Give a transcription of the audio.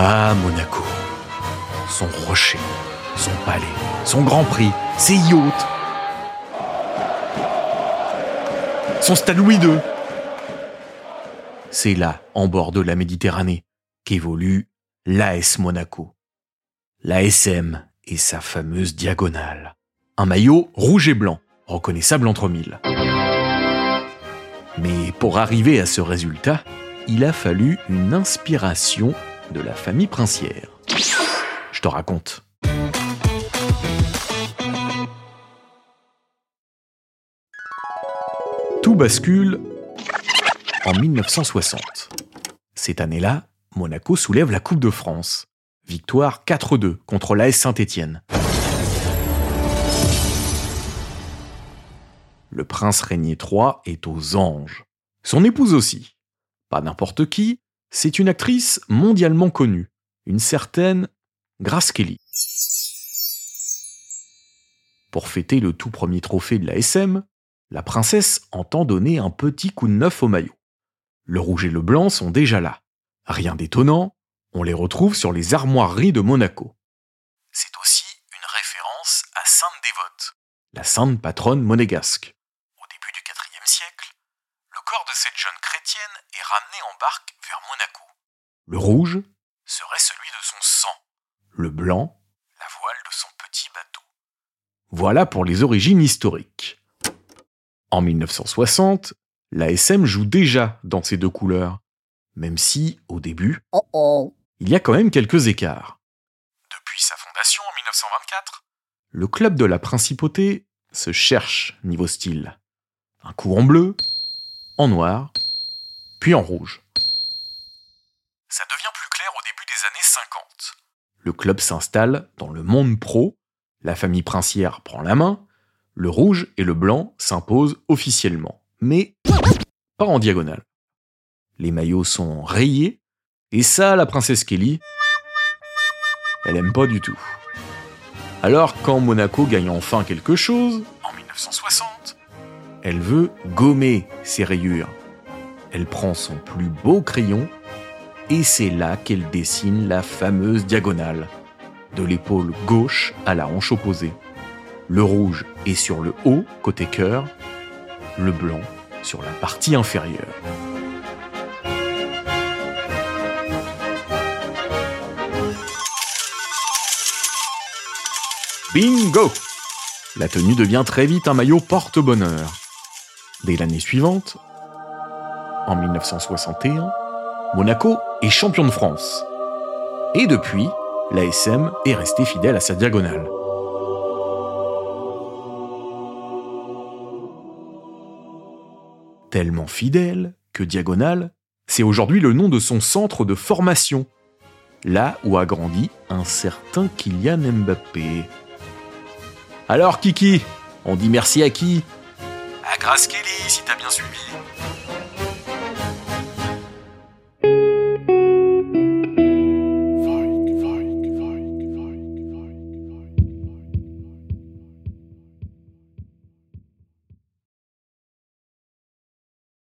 Ah, Monaco. Son rocher, son palais, son grand prix, ses yachts. Son stade Louis II. C'est là, en bord de la Méditerranée, qu'évolue l'AS Monaco. L'ASM et sa fameuse diagonale. Un maillot rouge et blanc, reconnaissable entre mille. Mais pour arriver à ce résultat, il a fallu une inspiration de la famille princière. Je te raconte. Tout bascule en 1960. Cette année-là, Monaco soulève la Coupe de France. Victoire 4-2 contre l'AS Saint-Étienne. Le prince Régnier III est aux anges. Son épouse aussi. Pas n'importe qui, c'est une actrice mondialement connue, une certaine Grace. Pour fêter le tout premier trophée de la SM, la princesse entend donner un petit coup de neuf au maillot. Le rouge et le blanc sont déjà là. Rien d'étonnant, on les retrouve sur les armoiries de Monaco. C'est aussi une référence à Sainte Dévote, la sainte patronne monégasque. Au début du IVe siècle, le corps de cette jeune chrétienne est ramené en barque vers Monaco. Le rouge serait celui de son sang, le blanc, la voile de son petit bateau. Voilà pour les origines historiques. En 1960, l'ASM joue déjà dans ces deux couleurs, même si, au début, il y a quand même quelques écarts. Depuis sa fondation en 1924, le club de la principauté se cherche niveau style. Un coup en bleu, en noir, puis en rouge. Ça devient plus clair au début des années 50. Le club s'installe dans le monde pro, la famille princière prend la main, le rouge et le blanc s'imposent officiellement, mais pas en diagonale. Les maillots sont rayés, et ça, la princesse Kelly, elle aime pas du tout. Alors, quand Monaco gagne enfin quelque chose, en 1960, elle veut gommer ses rayures. Elle prend son plus beau crayon, et c'est là qu'elle dessine la fameuse diagonale, de l'épaule gauche à la hanche opposée. Le rouge est sur le haut, côté cœur, le blanc sur la partie inférieure. Bingo La tenue devient très vite un maillot porte-bonheur. Dès l'année suivante, en 1961, Monaco est champion de France. Et depuis, l'ASM est resté fidèle à sa diagonale. Tellement fidèle que Diagonale, c'est aujourd'hui le nom de son centre de formation, là où a grandi un certain Kylian Mbappé. Alors Kiki, on dit merci à qui? À Grace Kelly si t'as bien suivi.